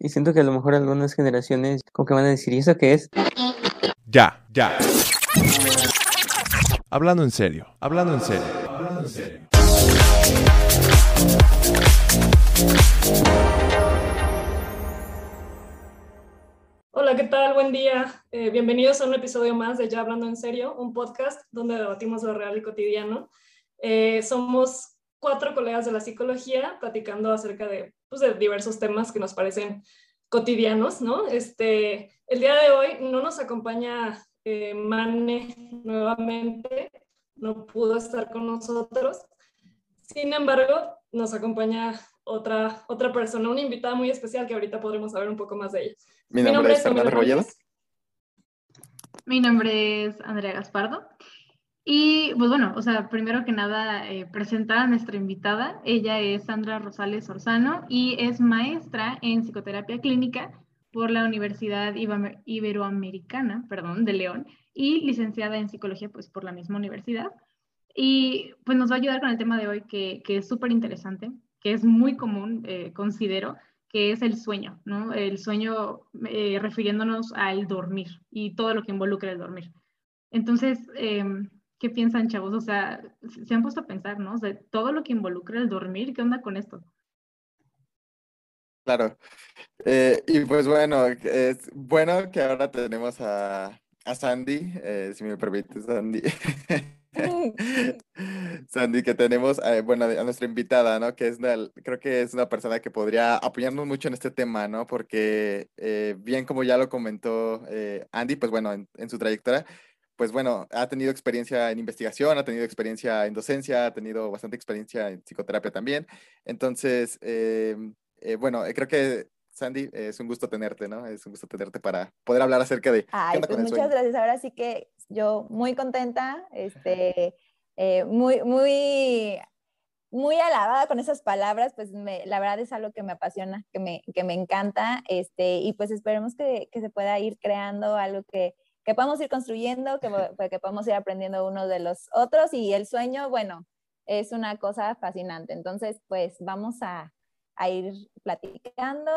Y siento que a lo mejor algunas generaciones como que van a decir, ¿y eso qué es? Ya, ya. Hablando en serio, hablando en serio, hablando en serio. Hola, ¿qué tal? Buen día. Eh, bienvenidos a un episodio más de Ya Hablando en Serio, un podcast donde debatimos lo real y cotidiano. Eh, somos cuatro colegas de la psicología platicando acerca de, pues, de diversos temas que nos parecen cotidianos, ¿no? Este, el día de hoy no nos acompaña eh, Mane nuevamente, no pudo estar con nosotros. Sin embargo, nos acompaña otra, otra persona, una invitada muy especial que ahorita podremos saber un poco más de ella. Mi nombre, es Fernando Samuel Rebolledo. Hernández. Mi nombre es Andrea Gaspardo. Y pues bueno, o sea, primero que nada, eh, presentar a nuestra invitada. Ella es Sandra Rosales Orzano y es maestra en psicoterapia clínica por la Universidad Iberoamericana, perdón, de León, y licenciada en psicología pues por la misma universidad. Y pues nos va a ayudar con el tema de hoy que, que es súper interesante, que es muy común, eh, considero, que es el sueño, ¿no? El sueño eh, refiriéndonos al dormir y todo lo que involucra el dormir. Entonces, em, ¿qué piensan, chavos? O sea, se han puesto a pensar, ¿no? O sea, todo lo que involucra el dormir, ¿qué onda con esto? Claro. Eh, y pues bueno, es bueno que ahora tenemos a, a Sandy, eh, si me permite, Sandy. Sandy, que tenemos, eh, bueno, a nuestra invitada, ¿no? Que es una, creo que es una persona que podría apoyarnos mucho en este tema, ¿no? Porque eh, bien como ya lo comentó eh, Andy, pues bueno, en, en su trayectoria, pues bueno, ha tenido experiencia en investigación, ha tenido experiencia en docencia, ha tenido bastante experiencia en psicoterapia también. Entonces, eh, eh, bueno, eh, creo que Sandy, es un gusto tenerte, ¿no? Es un gusto tenerte para poder hablar acerca de Ay, pues muchas sueño. gracias. Ahora sí que yo muy contenta, este, eh, muy, muy, muy alabada con esas palabras, pues me- la verdad es algo que me apasiona, que me, que me encanta, este, y pues esperemos que, que se pueda ir creando algo que, que podamos ir construyendo, que, po- que podamos ir aprendiendo unos de los otros, y el sueño, bueno, es una cosa fascinante. Entonces, pues vamos a, a ir platicando,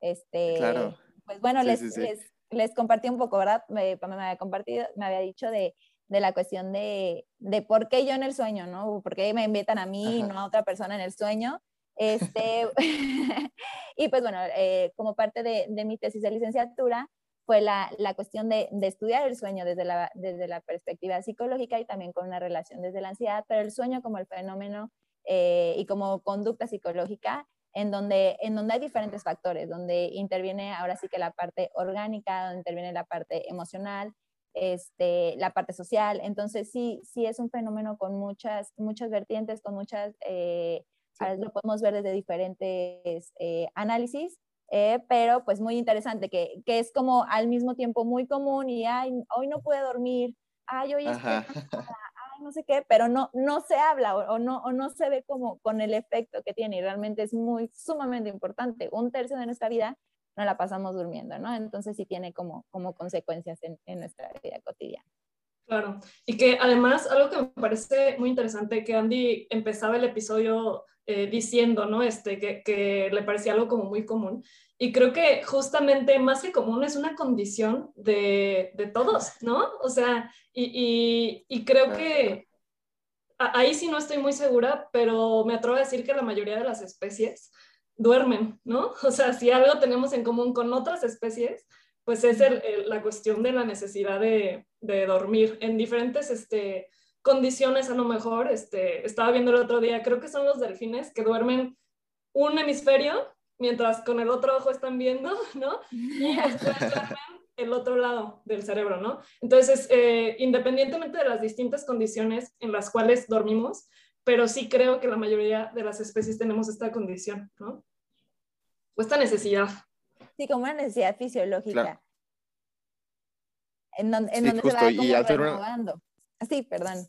este, Claro. pues bueno, Sí, les, sí, sí. les, les compartí un poco, ¿verdad? Me, me había compartido, me había dicho de, de la cuestión de, de por qué yo en el sueño, ¿no? ¿Por qué me invitan a mí y Ajá. no a otra persona en el sueño? Este, y pues bueno, eh, como parte de, de mi tesis de licenciatura fue la, la cuestión de, de estudiar el sueño desde la, desde la perspectiva psicológica y también con una relación desde la ansiedad, pero el sueño como el fenómeno eh, y como conducta psicológica en donde, en donde hay diferentes factores, donde interviene ahora sí que la parte orgánica, donde interviene la parte emocional, este, la parte social. Entonces sí, sí es un fenómeno con muchas, muchas vertientes, con muchas, eh, Sí. lo podemos ver desde diferentes eh, análisis, eh, pero pues muy interesante, que, que es como al mismo tiempo muy común y, ay, hoy no pude dormir, ay, hoy estoy ay, no sé qué, pero no, no se habla o, o no, o no se ve como con el efecto que tiene y realmente es muy sumamente importante. Un tercio de nuestra vida no la pasamos durmiendo, ¿no? Entonces sí tiene como, como consecuencias en, en nuestra vida cotidiana. Claro, y que además algo que me parece muy interesante, que Andy empezaba el episodio eh, diciendo, ¿no? Este, que, que le parecía algo como muy común. Y creo que justamente más que común es una condición de, de todos, ¿no? O sea, y, y, y creo que a- ahí sí no estoy muy segura, pero me atrevo a decir que la mayoría de las especies duermen, ¿no? O sea, si algo tenemos en común con otras especies, pues es el- el- la cuestión de la necesidad de, de dormir en diferentes este, condiciones, a lo mejor. Este, estaba viendo el otro día, creo que son los delfines que duermen un hemisferio mientras con el otro ojo están viendo, ¿no? Y después duermen el otro lado del cerebro, ¿no? Entonces, eh, independientemente de las distintas condiciones en las cuales dormimos, pero sí creo que la mayoría de las especies tenemos esta condición, ¿no? O esta necesidad. Sí, como una necesidad fisiológica. Claro. En, don- en Sí, donde justo, se va y como al ser una- renovando. Ah, Sí, perdón.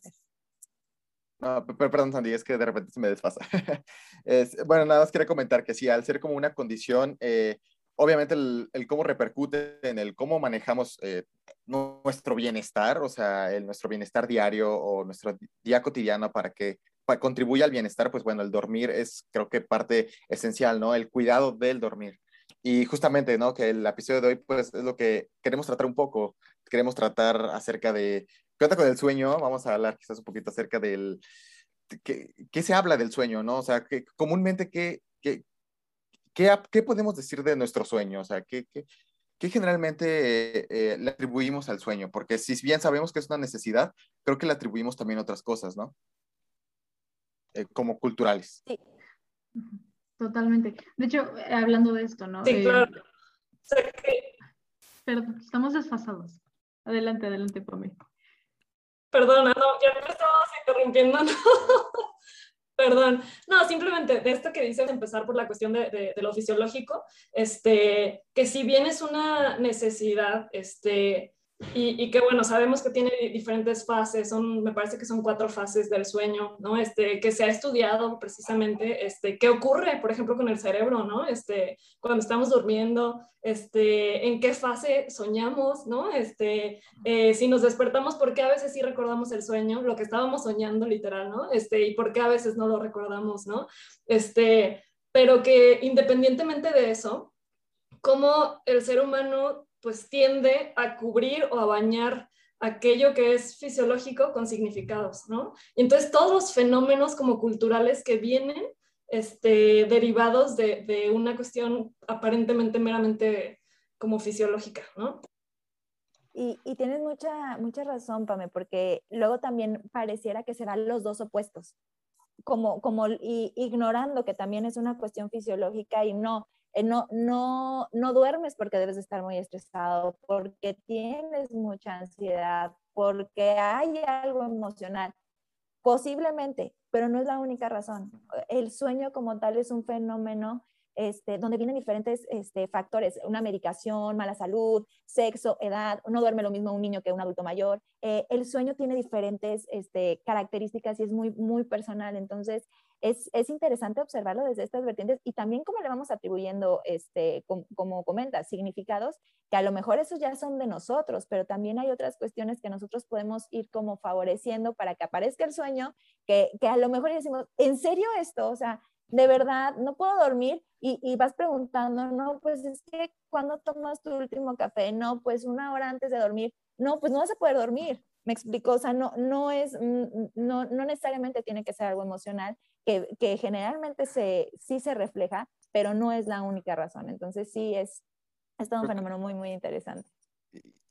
No, pe- pe- perdón, Sandy, es que de repente se me desfasa. Es- bueno, nada más quería comentar que sí, al ser como una condición, eh, obviamente el, el cómo repercute en el cómo manejamos eh, nuestro bienestar, o sea, el, nuestro bienestar diario o nuestro día cotidiano para que contribuya al bienestar, pues bueno, el dormir es creo que parte esencial, ¿no? El cuidado del dormir. Y justamente, ¿no? Que el episodio de hoy, pues es lo que queremos tratar un poco. Queremos tratar acerca de, ¿qué onda con el sueño? Vamos a hablar quizás un poquito acerca del, ¿qué, qué se habla del sueño, no? O sea, que comúnmente, ¿qué, qué, qué, qué podemos decir de nuestro sueño? O sea, ¿qué, qué, qué generalmente eh, eh, le atribuimos al sueño? Porque si bien sabemos que es una necesidad, creo que le atribuimos también otras cosas, ¿no? Eh, como culturales. Ujú, Totalmente. De hecho, eh, hablando de esto, ¿no? Sí, Eh, claro. O sea, que, Perdón, estamos desfasados. Adelante, adelante, Pame. perdona, no, ya me estabas interrumpiendo, ¿no? Perdón. No, simplemente de esto que dices, empezar por la cuestión de, de- de lo fisiológico, este, que si bien es una necesidad, este, y, que bueno, sabemos que tiene di- diferentes fases, son, me parece que son cuatro fases del sueño, ¿no? Este, que se ha estudiado precisamente, este, qué ocurre, por ejemplo, con el cerebro, ¿no? Este, cuando estamos durmiendo, este, en qué fase soñamos, ¿no? Este, eh, si nos despertamos, ¿por qué a veces sí recordamos el sueño, lo que estábamos soñando literal, ¿no? Este, y por qué a veces no lo recordamos, ¿no? Este, pero que independientemente de eso, cómo el ser humano pues tiende a cubrir o a bañar aquello que es fisiológico con significados, ¿no? Y entonces todos los fenómenos como culturales que vienen este, derivados de, de una cuestión aparentemente meramente como fisiológica, ¿no? Y, y tienes mucha, mucha razón, Pame, porque luego también pareciera que serán los dos opuestos, como, como y, ignorando que también es una cuestión fisiológica y no, no, no, no duermes porque debes de estar muy estresado, porque tienes mucha ansiedad, porque hay algo emocional. Posiblemente, pero no es la única razón. El sueño como tal es un fenómeno este, donde vienen diferentes este, factores, una medicación, mala salud, sexo, edad, no duerme lo mismo un niño que un adulto mayor. Eh, el sueño tiene diferentes este, características y es muy, muy personal, entonces es, es, interesante observarlo desde estas vertientes y también cómo le vamos atribuyendo, este, com, como comentas, significados, que a lo mejor esos ya son de nosotros, pero también hay otras cuestiones que nosotros podemos ir como favoreciendo para que aparezca el sueño, que, que a lo mejor decimos, ¿en serio esto? O sea, de verdad, no puedo dormir y, y, vas preguntando, no, pues es que cuando tomas tu último café, no, pues una hora antes de dormir, no, pues no vas a poder dormir, me explico, o sea, no, no es, no, no necesariamente tiene que ser algo emocional, que, que generalmente se, sí se refleja, pero no es la única razón, entonces sí es, es todo un fenómeno muy, muy interesante.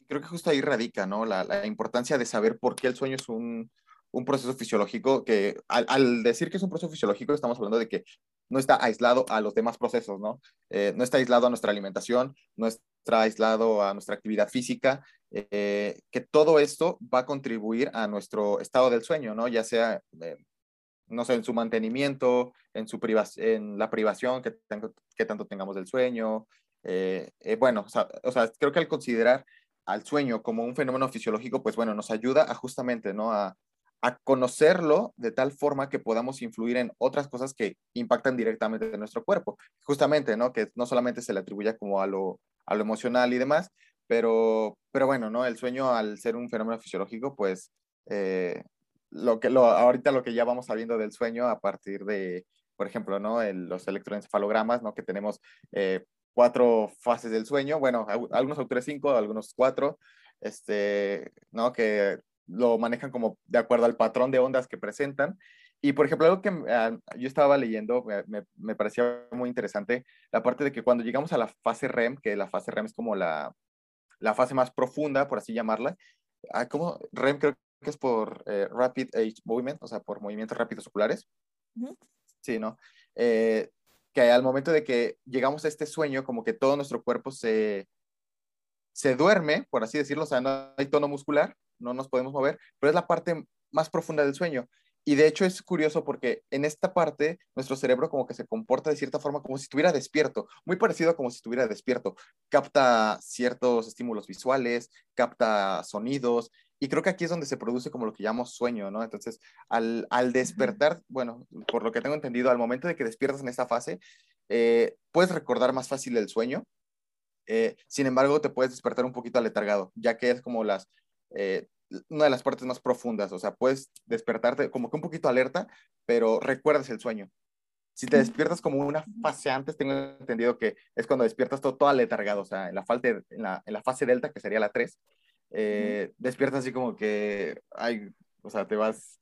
Creo que justo ahí radica, ¿no? La, la importancia de saber por qué el sueño es un, un proceso fisiológico que al, decir que es un proceso fisiológico estamos hablando de que no está aislado a los demás procesos, ¿no? Eh, no está aislado a nuestra alimentación, no está aislado a nuestra actividad física, eh, que todo esto va a contribuir a nuestro estado del sueño, ¿no? Ya sea, eh, no sé, en su mantenimiento, en, su en la privación que, tengo, que tanto tengamos del sueño. Bueno, o sea, o sea, creo que al considerar al sueño como un fenómeno fisiológico, pues bueno, nos ayuda a justamente, ¿no? A, a conocerlo de tal forma que podamos influir en otras cosas que impactan directamente en nuestro cuerpo. Justamente, ¿no? Que no solamente se le atribuya como a lo, a lo emocional y demás, pero, pero bueno, ¿no? El sueño al ser un fenómeno fisiológico, pues eh, lo que, lo, ahorita lo que ya vamos sabiendo del sueño a partir de, por ejemplo, ¿no? Los electroencefalogramas, ¿no? Que tenemos eh, cuatro fases del sueño, bueno, algunos autores cinco, algunos cuatro, este, ¿no? Que lo manejan como de acuerdo al patrón de ondas que presentan. Y, por ejemplo, algo que uh, yo estaba leyendo, me, me, parecía muy interesante, la parte de que cuando llegamos a la fase REM, que la fase REM es como la, la fase más profunda, por así llamarla, ah, como REM creo que es por eh, Rapid Age Movement, o sea, por movimientos rápidos oculares. Uh -huh. Sí, ¿no? Eh, que al momento de que llegamos a este sueño, como que todo nuestro cuerpo se, se duerme, por así decirlo, o sea, no hay tono muscular, no nos podemos mover, pero es la parte más profunda del sueño. y de hecho es curioso porque en esta parte nuestro cerebro como que se comporta de cierta forma como si estuviera despierto, muy parecido a como si estuviera despierto. Capta ciertos estímulos visuales, capta sonidos y creo que aquí es donde se produce como lo que llamamos sueño, ¿no? Entonces, al, al despertar, bueno, por lo que tengo entendido, al momento de que despiertas en esta fase, eh, puedes recordar más fácil el sueño. Eh, sin embargo, te puedes despertar un poquito aletargado, ya que es como las, eh, una de las partes más profundas, o sea, puedes despertarte como que un poquito alerta, pero recuerdas el sueño. Si te despiertas como una fase antes, tengo entendido que es cuando despiertas todo, todo aletargado, o sea, en la, en la, en la fase delta, que sería la 3, eh, despiertas así como que, ay, o sea, te vas,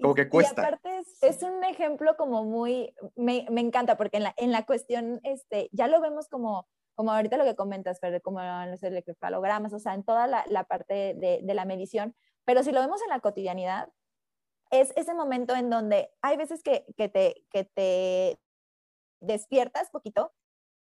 como que cuesta. Y aparte es, un ejemplo como muy, me, me, encanta, porque en la, en la cuestión, este, ya lo vemos como como ahorita lo que comentas, Fer, como en los electrofalogramas, o sea, en toda la, la parte de, de, la medición, pero si lo vemos en la cotidianidad, es ese momento en donde hay veces que, que, te, que te despiertas poquito,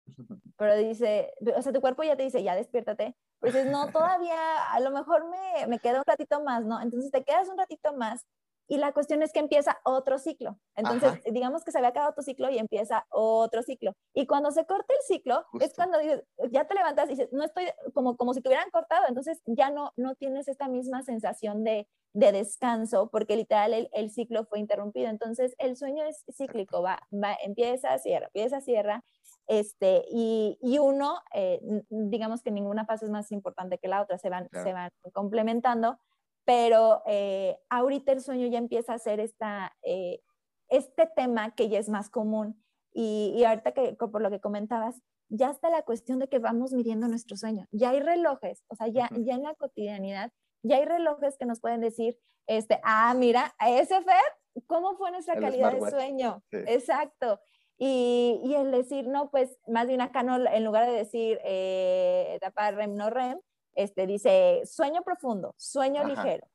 pero dice, o sea, tu cuerpo ya te dice, ya despiértate, pues dices, no, todavía, a lo mejor me, me queda un ratito más, ¿no? Entonces te quedas un ratito más y la cuestión es que empieza otro ciclo. Entonces, digamos que se había acabado tu ciclo y empieza otro ciclo. Y cuando se corta el ciclo, es cuando dices, ya te levantas y dices, no estoy como, como si te hubieran cortado. Entonces, ya no, no tienes esta misma sensación de, de descanso, porque literal el, el, ciclo fue interrumpido. Entonces, el sueño es cíclico, va, va empieza, cierra, empieza, cierra. Este, y, y uno, eh, digamos que ninguna fase es más importante que la otra, se van, se van complementando pero eh, ahorita el sueño ya empieza a ser esta, eh, este tema que ya es más común. Y, y, ahorita que por lo que comentabas, ya está la cuestión de que vamos midiendo nuestro sueño. Ya hay relojes, o sea, ya, ya en la cotidianidad, ya hay relojes que nos pueden decir, este, ah, mira, ese Fer, ¿cómo fue nuestra calidad de sueño? Exacto. Y, y, el decir, no, pues más bien acá no, en lugar de decir eh, etapa REM, no REM, este, dice sueño profundo, sueño ligero.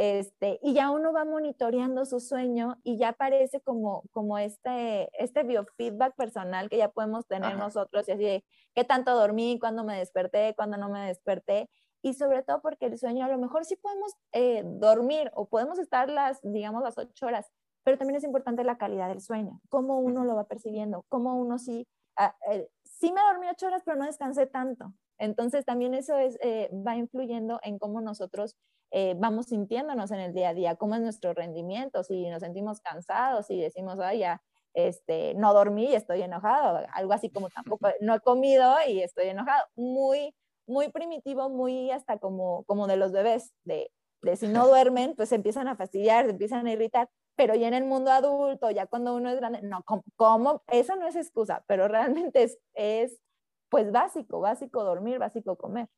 Este, y ya uno va monitoreando su sueño y ya aparece como, como este, este biofeedback personal que ya podemos tener nosotros y así de qué tanto dormí, cuándo me desperté, cuándo no me desperté. Y sobre todo porque el sueño a lo mejor sí podemos eh, dormir o podemos estar las, digamos, las ocho horas, pero también es importante la calidad del sueño, cómo uno lo va percibiendo, cómo uno sí, ah, eh, sí me dormí ocho horas, pero no descansé tanto. Entonces también eso es, eh, va influyendo en cómo nosotros eh, vamos sintiéndonos en el día a día, cómo es nuestro rendimiento, si nos sentimos cansados, y decimos, ay, ya, este, no dormí y estoy enojado, algo así como tampoco, no he comido y estoy enojado, muy, muy primitivo, muy hasta como, como de los bebés, de, de si no duermen, pues se empiezan a fastidiar, se empiezan a irritar, pero ya en el mundo adulto, ya cuando uno es grande, no, ¿cómo? ¿cómo? Eso no es excusa, pero realmente es, es pues básico, básico dormir, básico comer.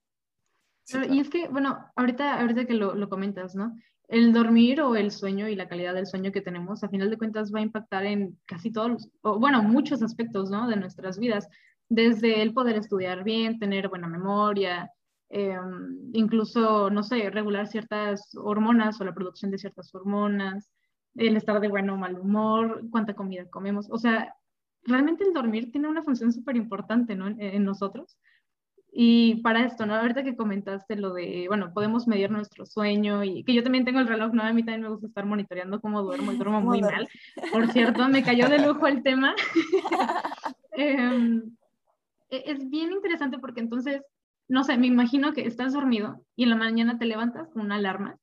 Y es que, bueno, ahorita, ahorita que lo, lo, comentas, ¿no? El dormir o el sueño y la calidad del sueño que tenemos, a final de cuentas, va a impactar en casi todos, los, o, bueno, muchos aspectos, ¿no? De nuestras vidas, desde el poder estudiar bien, tener buena memoria, eh, incluso, no sé, regular ciertas hormonas o la producción de ciertas hormonas, el estar de buen o mal humor, cuánta comida comemos, o sea, realmente el dormir tiene una función súper importante ¿no? en, nosotros. Y para esto, ¿no? Ahorita que comentaste lo de, bueno, podemos medir nuestro sueño y que yo también tengo el reloj, ¿no? A mí también me gusta estar monitoreando cómo duermo y duermo muy mal. Por cierto, me cayó de lujo el tema. Em, e, es bien interesante porque entonces, no sé, me imagino que estás dormido y en la mañana te levantas con una alarma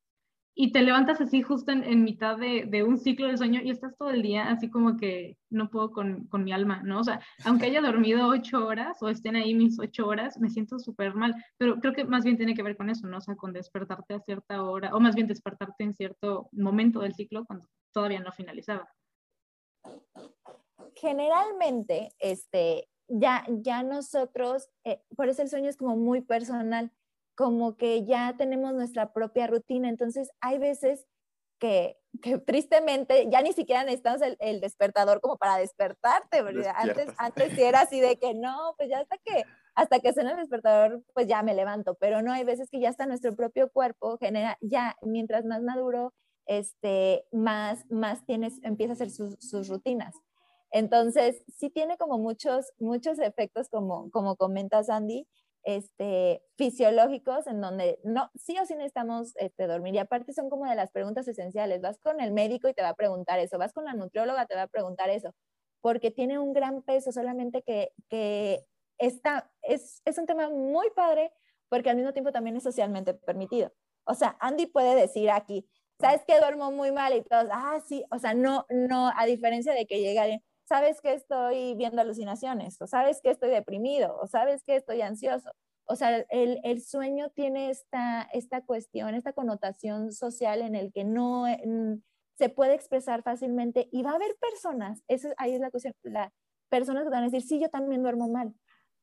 y te levantas así justo en, mitad de, un ciclo de sueño y estás todo el día así como que no puedo con, mi alma, ¿no? O sea, aunque haya dormido ocho horas o estén ahí mis ocho horas, me siento súper mal, pero creo que más bien tiene que ver con eso, ¿no? O sea, con despertarte a cierta hora, o más bien despertarte en cierto momento del ciclo cuando todavía no finalizaba. Generalmente, este, ya, ya nosotros, eh, por eso el sueño es como muy personal, como que ya tenemos nuestra propia rutina. Entonces, hay veces que, que tristemente ya ni siquiera necesitamos el, el despertador como para despertarte, ¿verdad? Antes, antes sí era así de que no, pues ya hasta que, hasta que suena el despertador, pues ya me levanto, pero no, hay veces que ya está nuestro propio cuerpo, genera, ya mientras más maduro, este, más, más tienes, empieza a hacer sus, sus rutinas. Entonces, sí tiene como muchos, muchos efectos, como, como comentas, Andy, este, fisiológicos en donde no, sí o sí necesitamos este, dormir. Y aparte son como de las preguntas esenciales. Vas con el médico y te va a preguntar eso, vas con la nutrióloga, te va a preguntar eso, porque tiene un gran peso, solamente que, que está, es, es un tema muy padre porque al mismo tiempo también es socialmente permitido. O sea, Andy puede decir aquí, ¿sabes que duermo muy mal? Y todos, ah, sí, o sea, no, no, a diferencia de que llega alguien, ¿sabes que estoy viendo alucinaciones? ¿O sabes que estoy deprimido? ¿O sabes que estoy ansioso? O sea, el, el sueño tiene esta, esta cuestión, esta connotación social en el que no se puede expresar fácilmente y va a haber personas, eso, ahí es la cuestión, las personas que van a decir, sí, yo también duermo mal,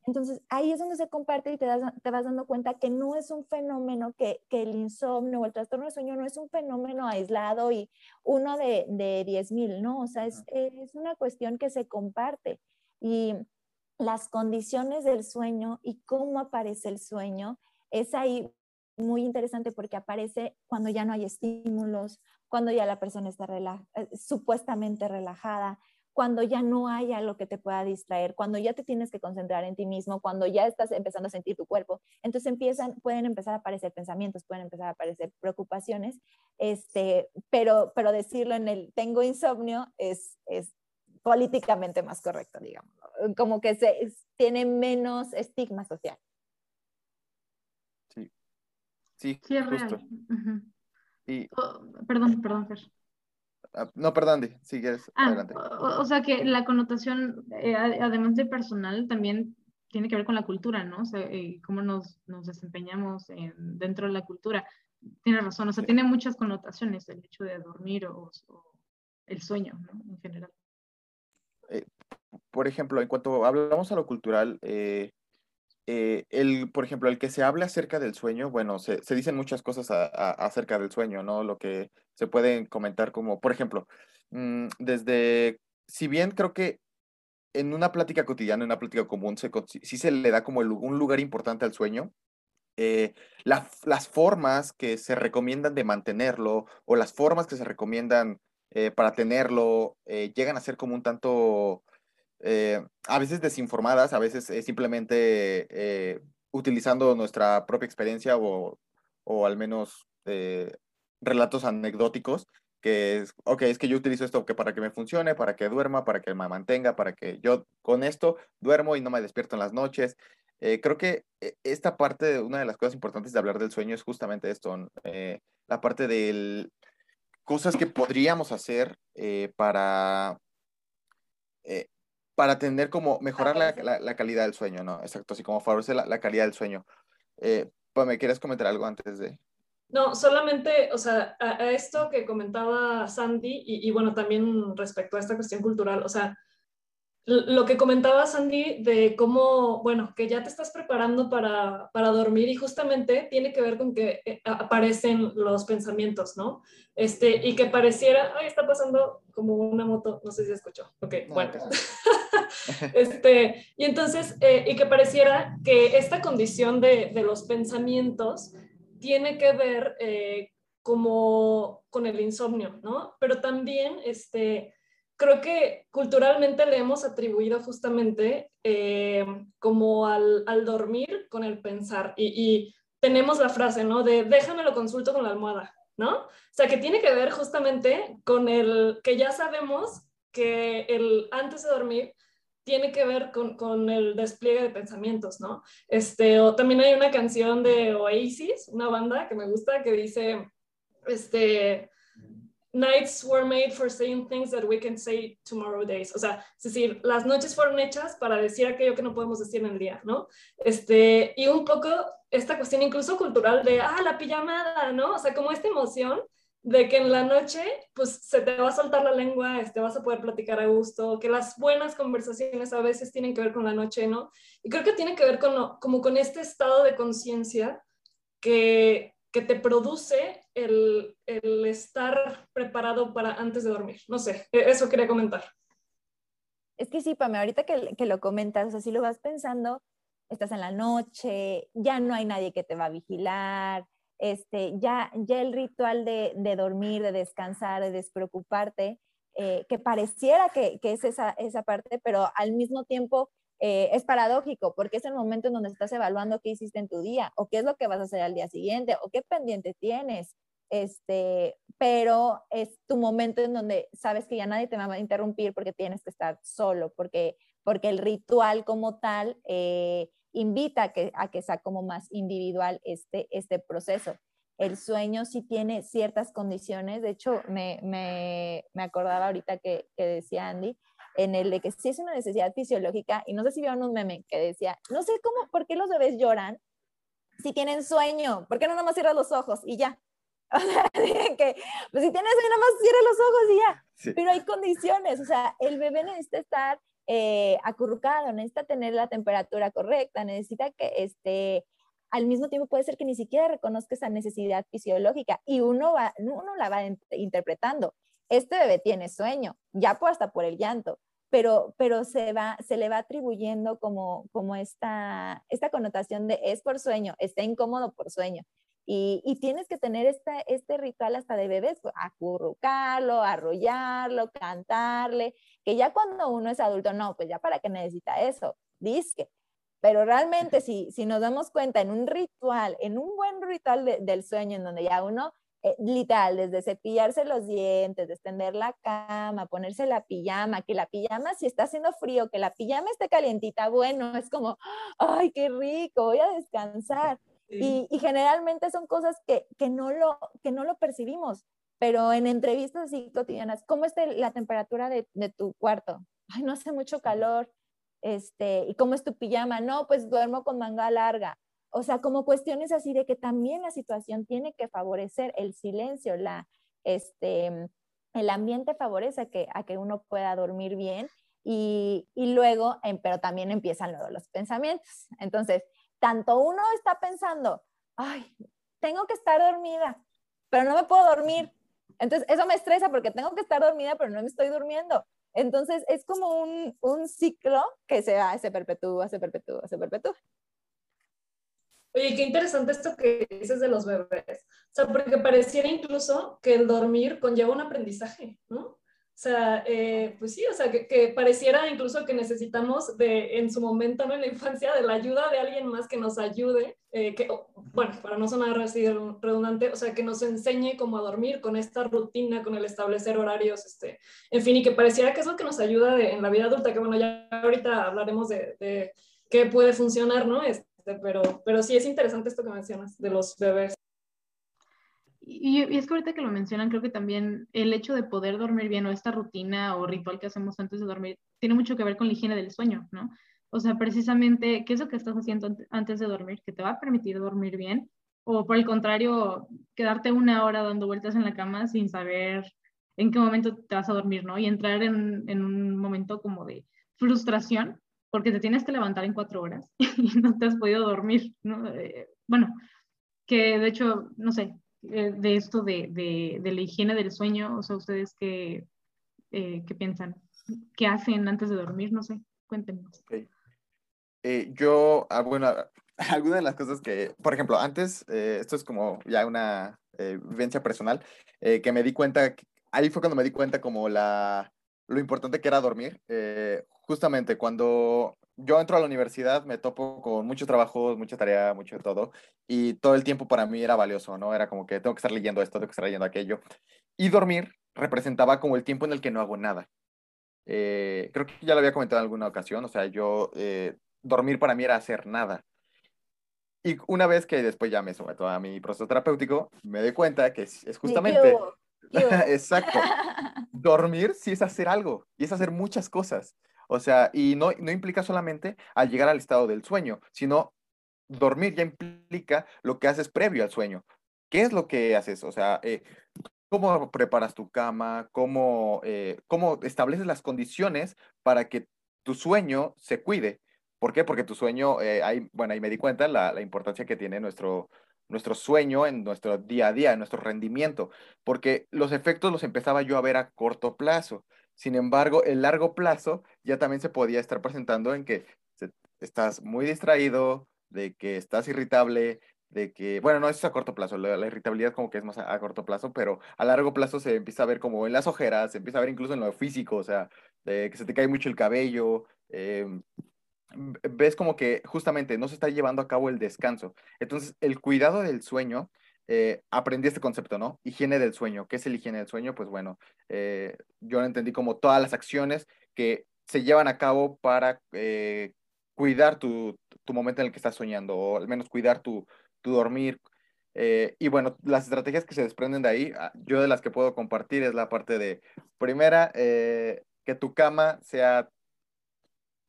entonces ahí es donde se comparte y te, te vas dando cuenta que no es un fenómeno, que, que, el insomnio o el trastorno de sueño no es un fenómeno aislado y uno de, de 10 mil, ¿no? O sea, es, es una cuestión que se comparte. Y las condiciones del sueño y cómo aparece el sueño es ahí muy interesante porque aparece cuando ya no hay estímulos, cuando ya la persona está eh, supuestamente relajada, cuando ya no hay algo que te pueda distraer, cuando ya te tienes que concentrar en ti mismo, cuando ya estás empezando a sentir tu cuerpo, entonces empiezan, pueden empezar a aparecer pensamientos, pueden empezar a aparecer preocupaciones, este, pero, pero decirlo en el tengo insomnio es, es políticamente más correcto, digamos, como que se, tiene menos estigma social. Sí, sí, sí es justo. Real. y... Oh, perdón, perdón, Fer. Ah, no, perdón, si quieres, ah, adelante. O, sea que la connotación, eh, además de personal, también tiene que ver con la cultura, ¿no? O sea, eh, cómo nos, nos desempeñamos dentro de la cultura. Tiene razón, o sea, tiene muchas connotaciones el hecho de dormir o, el sueño, ¿no? En general. Eh, por ejemplo, en cuanto hablamos a lo cultural, eh, el, por ejemplo, el que se hable acerca del sueño, bueno, se, se dicen muchas cosas acerca del sueño, ¿no? Lo que se pueden comentar como, por ejemplo, mm, desde, si bien creo que en una plática cotidiana, en una plática común, se, sí se le da como un lugar importante al sueño, eh, las formas que se recomiendan de mantenerlo o las formas que se recomiendan eh, para tenerlo llegan a ser como un tanto eh, a veces desinformadas, a veces simplemente eh, utilizando nuestra propia experiencia o, o al menos eh, relatos anecdóticos, que es, ok, es que yo utilizo esto que para que me funcione, para que duerma, para que me mantenga, para que yo con esto duermo y no me despierto en las noches. creo que esta parte, una de las cosas importantes de hablar del sueño es justamente esto, la parte de cosas que podríamos hacer para para tener como mejorar la, la, calidad del sueño, ¿no? Exacto, así como favorecer la, calidad del sueño. Eh, pues, ¿Me quieres comentar algo antes de...? No, solamente, o sea, a, esto que comentaba Sandy y, y, bueno, también respecto a esta cuestión cultural, o sea, lo que comentaba Sandy de cómo, bueno, que ya te estás preparando para, para dormir y justamente tiene que ver con que eh, aparecen los pensamientos, ¿no? Este, y que pareciera, ay, está pasando como una moto, no sé si escuchó, ok, bueno. este, y entonces, eh, y que pareciera que esta condición de, de los pensamientos tiene que ver eh, como con el insomnio, ¿no? Pero también, este, creo que culturalmente le hemos atribuido justamente eh, como al, al, dormir con el pensar y, y, tenemos la frase, ¿no? De déjame lo consulto con la almohada, ¿no? O sea, que tiene que ver justamente con el que ya sabemos que el antes de dormir tiene que ver con, con, el despliegue de pensamientos, ¿no? Este, o también hay una canción de Oasis, una banda que me gusta, que dice, este, nights were made for saying things that we can say tomorrow days. O sea, es decir, las noches fueron hechas para decir aquello que no podemos decir en el día, ¿no? Este, y un poco esta cuestión incluso cultural de, ah, la pijamada, ¿no? O sea, como esta emoción de que en la noche, pues se te va a soltar la lengua, este, vas a poder platicar a gusto, que las buenas conversaciones a veces tienen que ver con la noche, ¿no? Y creo que tiene que ver con, como con este estado de conciencia que, que te produce el, el, estar preparado para antes de dormir. No sé, e, eso quería comentar. Es que sí, Pame, ahorita que, que lo comentas, así lo vas pensando, estás en la noche, ya no hay nadie que te va a vigilar, este, ya, ya el ritual de, dormir, de descansar, de despreocuparte, eh, que pareciera que, que, es esa, esa parte, pero al mismo tiempo eh, es paradójico porque es el momento en donde estás evaluando qué hiciste en tu día o qué es lo que vas a hacer al día siguiente o qué pendiente tienes. Este, pero es tu momento en donde sabes que ya nadie te va a interrumpir porque tienes que estar solo, porque, porque el ritual como tal eh, invita a que, a que sea como más individual este, este proceso. El sueño sí tiene ciertas condiciones, de hecho me, me, me acordaba ahorita que, que decía Andy, en el de que sí es una necesidad fisiológica, y no sé si vieron un meme que decía, no sé cómo, por qué los bebés lloran si tienen sueño, ¿por qué no nada más cierran los ojos y ya? O sea, que, pues si tienes sueño, nada más cierra los ojos y ya. Pero hay condiciones, o sea, el bebé necesita estar eh, acurrucado, necesita tener la temperatura correcta, necesita que este, al mismo tiempo puede ser que ni siquiera reconozca esa necesidad fisiológica y uno, va, uno la va interpretando este bebé tiene sueño, ya hasta por el llanto, pero, pero se, va, se le va atribuyendo como, como esta, esta connotación de es por sueño, está incómodo por sueño. Y, y tienes que tener este, este ritual hasta de bebés, pues, acurrucarlo, arrullarlo, cantarle, que ya cuando uno es adulto, no, pues ya para qué necesita eso, disque. Pero realmente si, si nos damos cuenta en un ritual, en un buen ritual del sueño, en donde ya uno eh, literal, desde cepillarse los dientes, extender la cama, ponerse la pijama, que la pijama si está haciendo frío, que la pijama esté calientita, bueno, es como, ay, qué rico, voy a descansar. Y, y, generalmente son cosas que, que, no lo, que no lo percibimos, pero en entrevistas así cotidianas, ¿cómo es la temperatura de, de, tu cuarto? Ay, no hace mucho calor. Este, ¿Y cómo es tu pijama? No, pues duermo con manga larga. O sea, como cuestiones así de que también la situación tiene que favorecer el silencio, la, este, el ambiente favorece a que, a que uno pueda dormir bien y, y luego, pero también empiezan luego los pensamientos. Entonces, tanto uno está pensando, ay, tengo que estar dormida, pero no me puedo dormir. Entonces, eso me estresa porque tengo que estar dormida, pero no me estoy durmiendo. Entonces, es como un, un ciclo que se va, se perpetúa, se perpetúa, se perpetúa. Oye, qué interesante esto que dices de los bebés. O sea, porque pareciera incluso que el dormir conlleva un aprendizaje, ¿no? O sea, eh, pues sí, o sea, que, pareciera incluso que necesitamos de, en su momento, ¿no? En la infancia, de la ayuda de alguien más que nos ayude, eh, que, bueno, para no sonar así redundante, o sea, que nos enseñe cómo a dormir con esta rutina, con el establecer horarios, este, en fin, y que pareciera que es lo que nos ayuda en la vida adulta, que bueno, ya ahorita hablaremos de, de qué puede funcionar, ¿no? Este, pero, pero sí es interesante esto que mencionas de los bebés. Y, es que ahorita que lo mencionan, creo que también el hecho de poder dormir bien o esta rutina o ritual que hacemos antes de dormir tiene mucho que ver con la higiene del sueño, ¿no? O sea, precisamente, ¿qué es lo que estás haciendo antes de dormir que te va a permitir dormir bien? O por el contrario, quedarte una hora dando vueltas en la cama sin saber en qué momento te vas a dormir, ¿no? Y entrar en, en un momento como de frustración porque te tienes que levantar en cuatro horas y no te has podido dormir, ¿no? Eh, bueno, que de hecho, no sé, eh, de esto de, de, la higiene del sueño, o sea, ustedes qué, eh, qué piensan, qué hacen antes de dormir, no sé, cuéntenme. yo, ah, bueno, alguna de las cosas que, por ejemplo, antes, esto es como ya una vivencia personal, que me di cuenta, ahí fue cuando me di cuenta como la, lo importante que era dormir. Eh, justamente cuando yo entro a la universidad me topo con muchos trabajos, mucha tarea, mucho de todo, y todo el tiempo para mí era valioso, ¿no? Era como que tengo que estar leyendo esto, tengo que estar leyendo aquello. Y dormir representaba como el tiempo en el que no hago nada. Eh, creo que ya lo había comentado en alguna ocasión, o sea, yo, eh, dormir para mí era hacer nada. Y una vez que después ya me someto a mi proceso terapéutico, me doy cuenta que es, es justamente... Exacto. Dormir sí es hacer algo y es hacer muchas cosas. O sea, y no, no implica solamente al llegar al estado del sueño, sino dormir ya implica lo que haces previo al sueño. ¿Qué es lo que haces? O sea, eh, ¿cómo preparas tu cama? ¿Cómo, eh, ¿Cómo estableces las condiciones para que tu sueño se cuide? ¿Por qué? Porque tu sueño, eh, hay, bueno, ahí me di cuenta la, la importancia que tiene nuestro, nuestro sueño, en nuestro día a día, en nuestro rendimiento, porque los efectos los empezaba yo a ver a corto plazo. Sin embargo, el largo plazo ya también se podía estar presentando en que estás muy distraído, de que estás irritable, de que, bueno, no es a corto plazo, la, irritabilidad como que es más a, corto plazo, pero a largo plazo se empieza a ver como en las ojeras, se empieza a ver incluso en lo físico, o sea, que se te cae mucho el cabello, em, ves como que justamente no se está llevando a cabo el descanso. Entonces, el cuidado del sueño, eh, aprendí este concepto, ¿no? Higiene del sueño. ¿Qué es el higiene del sueño? Pues bueno, eh, yo lo entendí como todas las acciones que se llevan a cabo para eh, cuidar tu, momento en el que estás soñando, o al menos cuidar tu, tu dormir. y bueno, las estrategias que se desprenden de ahí, ah, yo de las que puedo compartir es la parte de, primera, que tu cama sea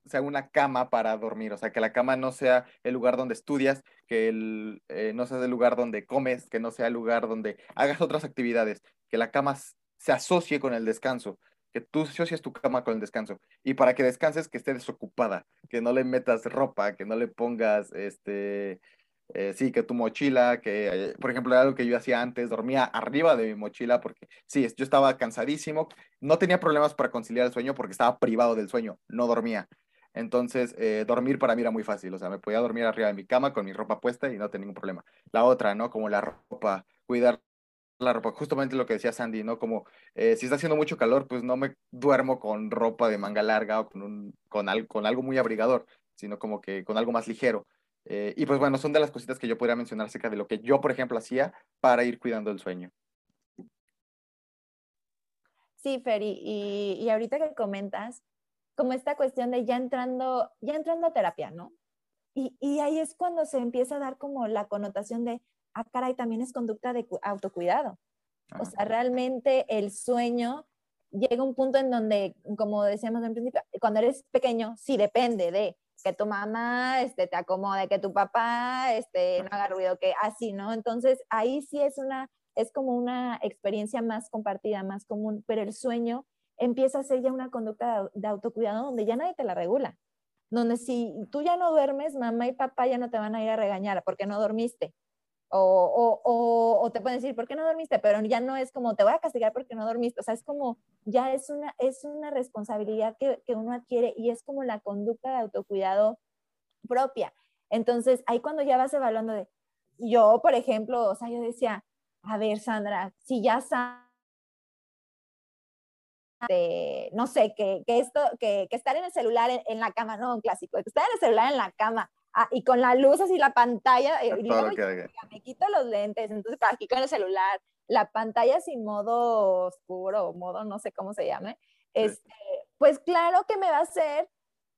sea una cama para dormir, o sea, que la cama no sea el lugar donde estudias, que eh, no sea el lugar donde comes, que no sea el lugar donde hagas otras actividades, que la cama se asocie con el descanso, que tú asocies tu cama con el descanso. Y para que descanses, que esté desocupada, que no le metas ropa, que no le pongas, este, eh, sí, que tu mochila, que, eh, por ejemplo, era algo que yo hacía antes, dormía arriba de mi mochila porque, sí, yo estaba cansadísimo, no tenía problemas para conciliar el sueño porque estaba privado del sueño, no dormía. Entonces, eh, dormir para mí era muy fácil, o sea, me podía dormir arriba de mi cama con mi ropa puesta y no tenía ningún problema. La otra, ¿no? Como la ropa, cuidar la ropa, justamente lo que decía Sandy, ¿no? Como eh, si está haciendo mucho calor, pues no me duermo con ropa de manga larga o con, un, con, con algo muy abrigador, sino como que con algo más ligero. Eh, y pues bueno, son de las cositas que yo podría mencionar acerca de lo que yo, por ejemplo, hacía para ir cuidando el sueño. Sí, Feri, y, y ahorita que comentas, como esta cuestión de ya entrando, ya entrando a terapia, ¿no? Y, y, ahí es cuando se empieza a dar como la connotación de, ah, caray, también es conducta de autocuidado. O sea, realmente el sueño llega a un punto en donde, como decíamos en principio, cuando eres pequeño, sí depende de que tu mamá este, te acomode, que tu papá este, no haga ruido, que así, ¿no? Entonces, ahí sí es una, es como una experiencia más compartida, más común, pero el sueño empieza a ser ya una conducta de autocuidado donde ya nadie te la regula. Donde si tú ya no duermes, mamá y papá ya no te van a ir a regañar porque no dormiste. O, o, o, te pueden decir, ¿por qué no dormiste? Pero ya no es como, te voy a castigar porque no dormiste. O sea, es como, ya es una, es una responsabilidad que, que uno adquiere y es como la conducta de autocuidado propia. Entonces, ahí cuando ya vas evaluando de, yo, por ejemplo, o sea, yo decía, a ver, Sandra, si ya sabes no sé, que, que esto, que, que, estar en el celular en, la cama, no, un clásico, estar en el celular en la cama ah, y con la luz así la pantalla, eh, y luego me quito los lentes, entonces aquí con el celular, la pantalla sin modo oscuro, modo no sé cómo se llame, este, pues claro que me va a hacer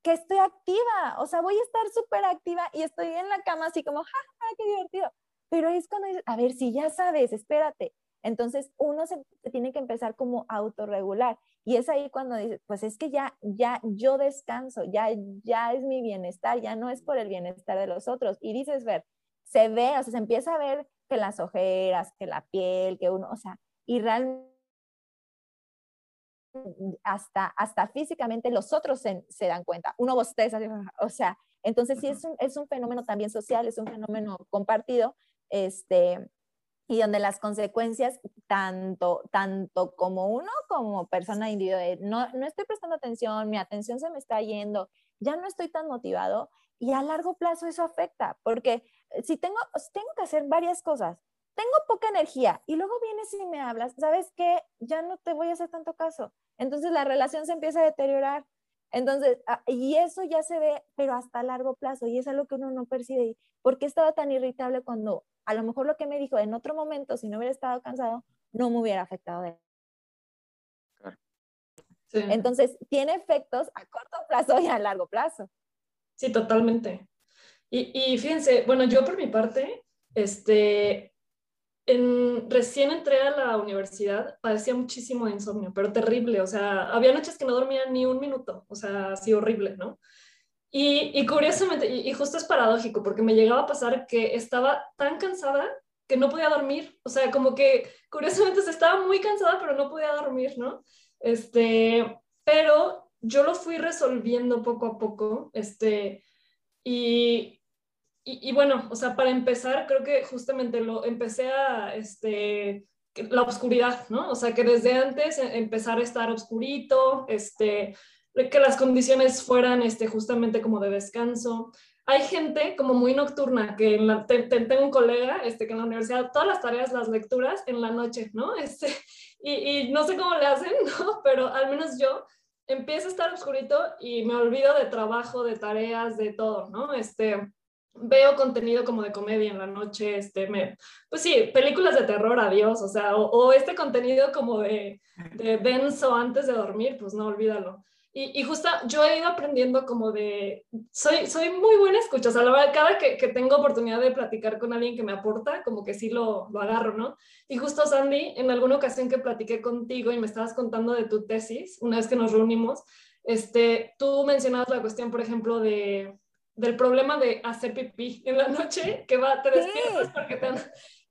que estoy activa, o sea, voy a estar súper activa y estoy en la cama así como, ja, ja, qué divertido. Pero es cuando dices, a ver, si ya sabes, espérate, entonces, uno se, tiene que empezar como a autorregular. Y es ahí cuando dices, pues es que ya, ya yo descanso, ya, ya es mi bienestar, ya no es por el bienestar de los otros. Y dices, ver, se ve, o sea, se empieza a ver que las ojeras, que la piel, que uno, o sea, y realmente hasta, hasta físicamente los otros se, se dan cuenta. Uno bosteza, o sea, entonces sí es un, es un fenómeno también social, es un fenómeno compartido, este, y donde las consecuencias, tanto, tanto como uno como persona individual, no, no estoy prestando atención, mi atención se me está yendo, ya no estoy tan motivado y a largo plazo eso afecta, porque eh, si tengo, tengo que hacer varias cosas, tengo poca energía y luego vienes y me hablas, ¿sabes qué? Ya no te voy a hacer tanto caso. Entonces la relación se empieza a deteriorar. Entonces, ah, y eso ya se ve, pero hasta largo plazo, y es algo que uno no percibe. ¿Por qué estaba tan irritable cuando a lo mejor lo que me dijo en otro momento, si no hubiera estado cansado, no me hubiera afectado de Entonces, tiene efectos a corto plazo y a largo plazo. Sí, totalmente. Y, y fíjense, bueno, yo por mi parte, este, en, recién entré a la universidad, padecía muchísimo de insomnio, pero terrible, o sea, había noches que no dormía ni un minuto, o sea, así horrible, ¿no? Y, curiosamente, y, justo es paradójico, porque me llegaba a pasar que estaba tan cansada que no podía dormir. O sea, como que curiosamente se estaba muy cansada, pero no podía dormir, ¿no? Este, pero yo lo fui resolviendo poco a poco. Este, y, y, bueno, o sea, para empezar, creo que justamente lo empecé a, este, la oscuridad, ¿no? O sea, que desde antes e, empezar a estar oscurito, este, que las condiciones fueran este, justamente como de descanso. Hay gente como muy nocturna, que en la, tengo un colega este, que en la universidad todas las tareas, las lecturas en la noche, ¿no? Este, y, no sé cómo le hacen, ¿no? Pero al menos yo empieza a estar oscurito y me olvido de trabajo, de tareas, de todo, ¿no? Este, veo contenido como de comedia en la noche, este, me, pues sí, películas de terror, adiós, o sea, o, este contenido como de, de, denso antes de dormir, pues no, olvídalo. Y, y, justo yo he ido aprendiendo como de, soy, soy muy buena escucha, o sea, la verdad, cada que, que, tengo oportunidad de platicar con alguien que me aporta, como que sí lo, lo agarro, ¿no? Y justo, Sandy, en alguna ocasión que platiqué contigo y me estabas contando de tu tesis, una vez que nos reunimos, este, tú mencionabas la cuestión, por ejemplo, de, del problema de hacer pipí en la noche, que va, te despiertas porque te...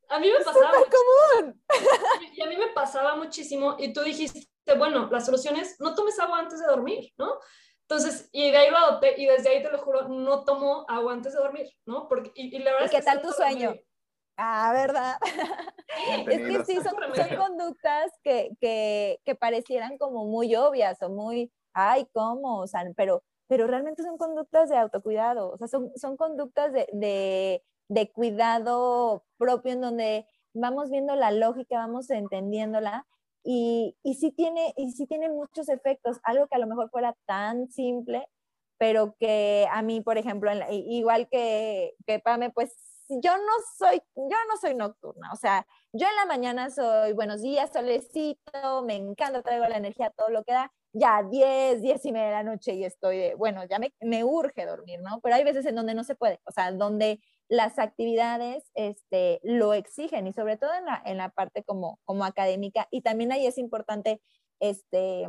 A mí me pasaba... común! Y a mí me pasaba muchísimo y tú dijiste, bueno, la solución es no tomes agua antes de dormir, ¿no? Entonces, y de ahí lo adopté y desde ahí te lo juro, no tomo agua antes de dormir, ¿no? Porque, y, la verdad ¿Y qué tal tu sueño? Ah, ¿verdad? es que sí, son, son conductas que, que, que, parecieran como muy obvias o muy, ay, ¿cómo? O sea, pero pero realmente son conductas de autocuidado, o sea, son, son conductas de, de, cuidado propio en donde vamos viendo la lógica, vamos entendiéndola y, y, sí tiene, y sí tiene muchos efectos, algo que a lo mejor fuera tan simple, pero que a mí, por ejemplo, igual que, que Pame, pues yo no soy, yo no soy nocturna, o sea, yo en la mañana soy buenos días, solecito, me encanta, traigo la energía, todo lo que da, ya 10, 10 y media de la noche y estoy, de, bueno, ya me, me, urge dormir, ¿no? Pero hay veces en donde no se puede, o sea, donde las actividades este, lo exigen y sobre todo en la, en la parte como, como académica y también ahí es importante este,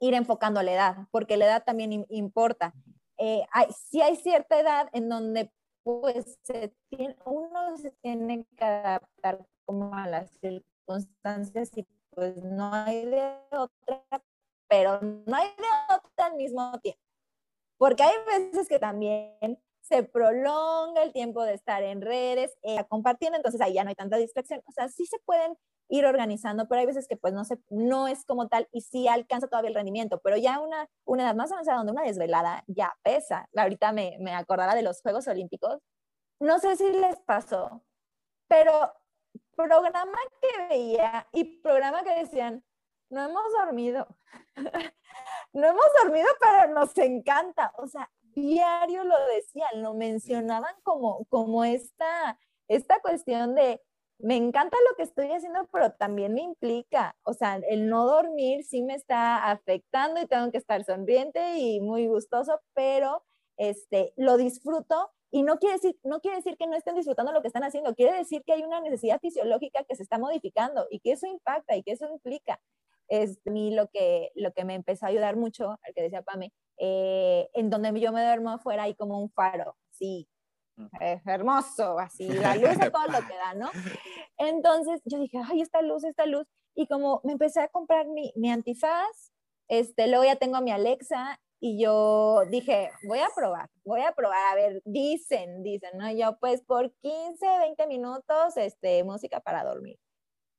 ir enfocando la edad, porque la edad también importa. Eh, hay, si hay cierta edad en donde pues se tiene, uno se tiene que adaptar como a las circunstancias y pues no hay de otra pero no hay de otra al mismo tiempo. Porque hay veces que también se prolonga el tiempo de estar en redes, eh, compartiendo, entonces ahí ya no hay tanta distracción. O sea, sí se pueden ir organizando, pero hay veces que pues no, se, no es como tal y sí alcanza todavía el rendimiento, pero ya una, una edad más avanzada donde una desvelada ya pesa. Ahorita me, me acordaba de los Juegos Olímpicos. No sé si les pasó, pero programa que veía y programa que decían, no hemos dormido. no hemos dormido, pero nos encanta. O sea, diario lo decían, lo mencionaban como, como esta, esta cuestión de, me encanta lo que estoy haciendo, pero también me implica, o sea, el no dormir sí me está afectando y tengo que estar sonriente y muy gustoso, pero este, lo disfruto y no quiere, decir, no quiere decir que no estén disfrutando lo que están haciendo, quiere decir que hay una necesidad fisiológica que se está modificando y que eso impacta y que eso implica es a mí lo que, lo que me empezó a ayudar mucho, al que decía Pame, eh, en donde yo me duermo afuera hay como un faro, sí, es hermoso, así, la luz a todo lo que da, ¿no? Entonces yo dije, ay, esta luz, esta luz, y como me empecé a comprar mi, mi antifaz, este, luego ya tengo a mi Alexa, y yo dije, voy a probar, voy a probar, a ver, dicen, dicen, ¿no? Yo pues por 15, 20 minutos, este, música para dormir.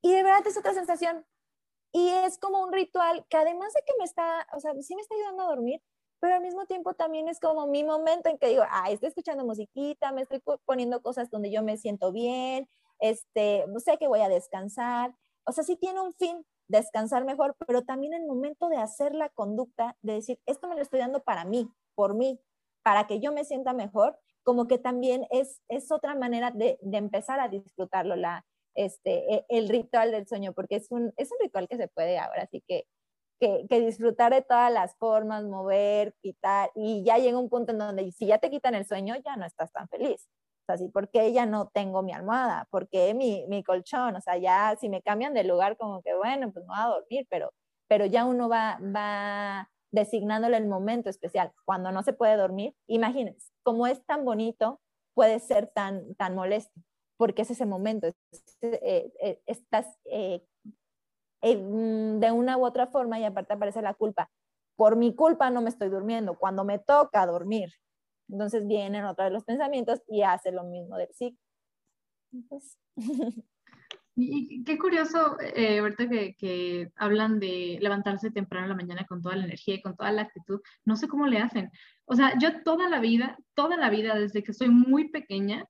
Y de verdad es otra sensación, y es como un ritual que además de que me está, o sea, sí me está ayudando a dormir, pero al mismo tiempo también es como mi momento en que digo, ah, estoy escuchando musiquita, me estoy poniendo cosas donde yo me siento bien, este, sé que voy a descansar. O sea, sí tiene un fin, descansar mejor, pero también el momento de hacer la conducta, de decir, esto me lo estoy dando para mí, por mí, para que yo me sienta mejor, como que también es, es otra manera de, de empezar a disfrutarlo, la, este, e, el ritual del sueño, porque es un, es un ritual que se puede ahora, así que, que, que, disfrutar de todas las formas, mover, quitar, y ya llega un punto en donde si ya te quitan el sueño, ya no estás tan feliz. O sea, ¿sí? ¿por qué ya no tengo mi almohada? ¿Por qué mi, mi colchón? O sea, ya si me cambian de lugar, como que bueno, pues no voy a dormir, pero, pero ya uno va, va designándole el momento especial. Cuando no se puede dormir, imagínense, como es tan bonito, puede ser tan, tan molesto porque es ese momento, eh, eh, estás eh, de una u otra forma y aparte aparece la culpa. Por mi culpa no me estoy durmiendo, cuando me toca dormir. Entonces vienen otra de los pensamientos y hace lo mismo del sí. Y qué curioso, ahorita que, que, hablan de levantarse temprano en la mañana con toda la energía y con toda la actitud, no sé cómo le hacen. O sea, yo toda la vida, toda la vida, desde que soy muy pequeña,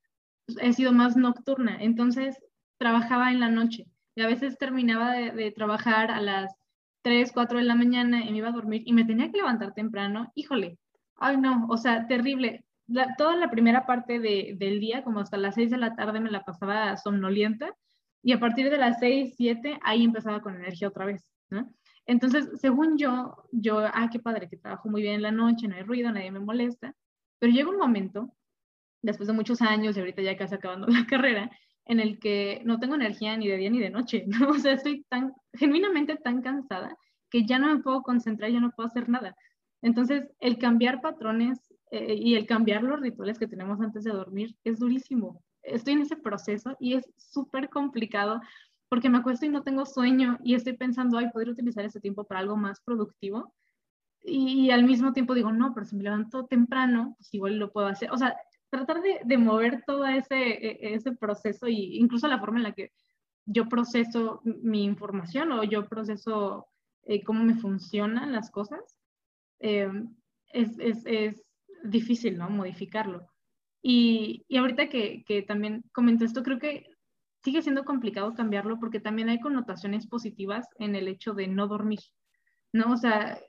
he sido más nocturna, entonces trabajaba en la noche y a veces terminaba de, trabajar a las 3, 4 de la mañana y me iba a dormir y me tenía que levantar temprano, híjole, ay no, o sea, terrible. toda la primera parte de, del día, como hasta las 6 de la tarde, me la pasaba somnolienta y a partir de las 6, 7, ahí empezaba con energía otra vez. Entonces, según yo, yo, ah, qué padre, que trabajo muy bien en la noche, no hay ruido, nadie me molesta, pero llega un momento, después de muchos años y ahorita ya casi acabando la carrera, en el que no tengo energía ni de día ni de noche, ¿no? O sea, estoy tan, genuinamente tan cansada que ya no me puedo concentrar, ya no puedo hacer nada. Entonces, el cambiar patrones eh, y el cambiar los rituales que tenemos antes de dormir es durísimo. Estoy en ese proceso y es súper complicado porque me acuesto y no tengo sueño y estoy pensando, ay, poder utilizar ese tiempo para algo más productivo. Y, al mismo tiempo digo, no, pero si me levanto temprano, pues igual lo puedo hacer. O sea, tratar de, de mover todo ese, e, ese proceso e incluso la forma en la que yo proceso mi información o yo proceso eh, cómo me funcionan las cosas, eh, es, es, es, difícil, ¿no? Modificarlo. Y, y ahorita que, que, también comenté esto, creo que sigue siendo complicado cambiarlo porque también hay connotaciones positivas en el hecho de no dormir, ¿no? O sea,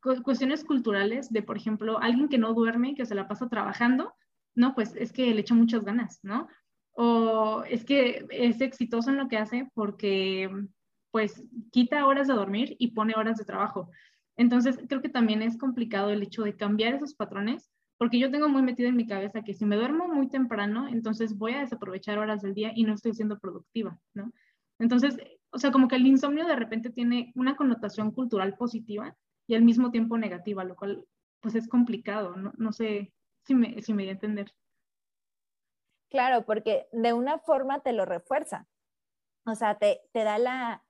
cuestiones culturales de, por ejemplo, alguien que no duerme, que se la pasa trabajando, no, pues es que le echa muchas ganas, ¿no? O es que es exitoso en lo que hace porque, pues, quita horas de dormir y pone horas de trabajo. Entonces, creo que también es complicado el hecho de cambiar esos patrones porque yo tengo muy metido en mi cabeza que si me duermo muy temprano, entonces voy a desaprovechar horas del día y no estoy siendo productiva, ¿no? Entonces, o sea, como que el insomnio de repente tiene una connotación cultural positiva y al mismo tiempo negativa, lo cual pues es complicado, no, no sé si me, si me voy a entender. Claro, porque de una forma te lo refuerza. O sea, te, te da la...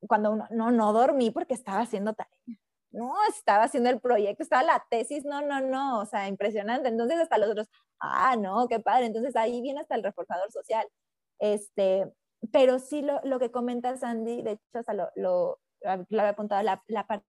Cuando uno, no, no dormí porque estaba haciendo tarea no, estaba haciendo el proyecto, estaba la tesis, no, no, no, o sea, impresionante. Entonces hasta los otros, ah, no, qué padre. Entonces ahí viene hasta el reforzador social. Este, pero sí lo, lo que comenta Sandy, de hecho, hasta lo, lo, había apuntado la, la parte.